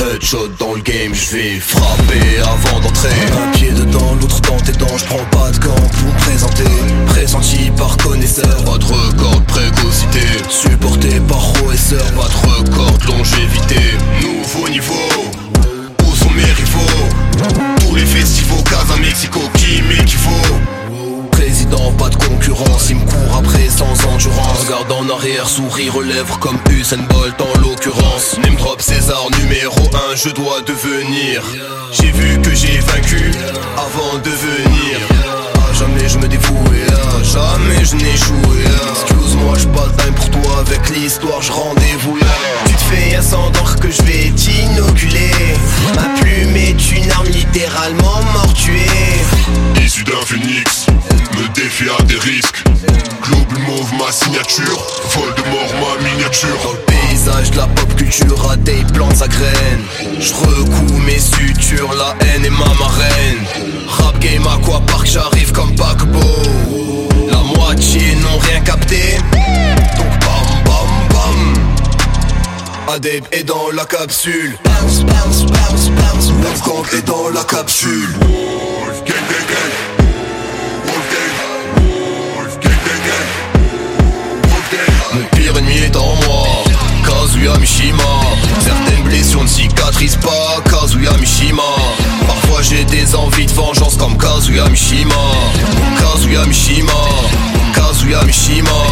headshot dans le game, je vais frapper avant d'entrer. Un pied dedans, l'autre dans tes dents, je prends pas de gants pour présenter. Pressenti par connaisseur, de record précocité. Supporté par Roesser, pas de record longévité. Nouveau niveau, où sont mes rivaux Tous les festivals, Casa Mexico, qui m'équivaut Président, pas de concurrence, il me court après sans endurance. Regarde en arrière, sourire lèvres comme Usain Bolt en l'occurrence. Name drop César numéro 1, je dois devenir. J'ai vu que j'ai vaincu avant de venir. À jamais je me à jamais je joué. Excuse-moi, je pas le pour toi avec l'histoire, je rendez-vous là. Tu te fais ascendant que je vais t'inoculer. Ma plume est une arme littéralement mortuée. Issu d'un phénix, me défie à des risques. Globe mauve ma signature, Voldemort ma miniature. De la pop culture à des plantes à graines Je recouds mes sutures, la haine est ma marraine. Rap game aquapark, j'arrive comme paquebot La moitié n'ont rien capté. Donc bam bam bam. Adeb est dans la capsule. Bounce bounce bounce bounce. Wolfgang est dans la capsule. Wolf. Mon pire ennemi est en moi Kazuya Certaines blessures ne cicatrisent pas Kazuya Mishima Parfois j'ai des envies de vengeance comme Kazuya Mishima Kazuya Mishima Kazuya Mishima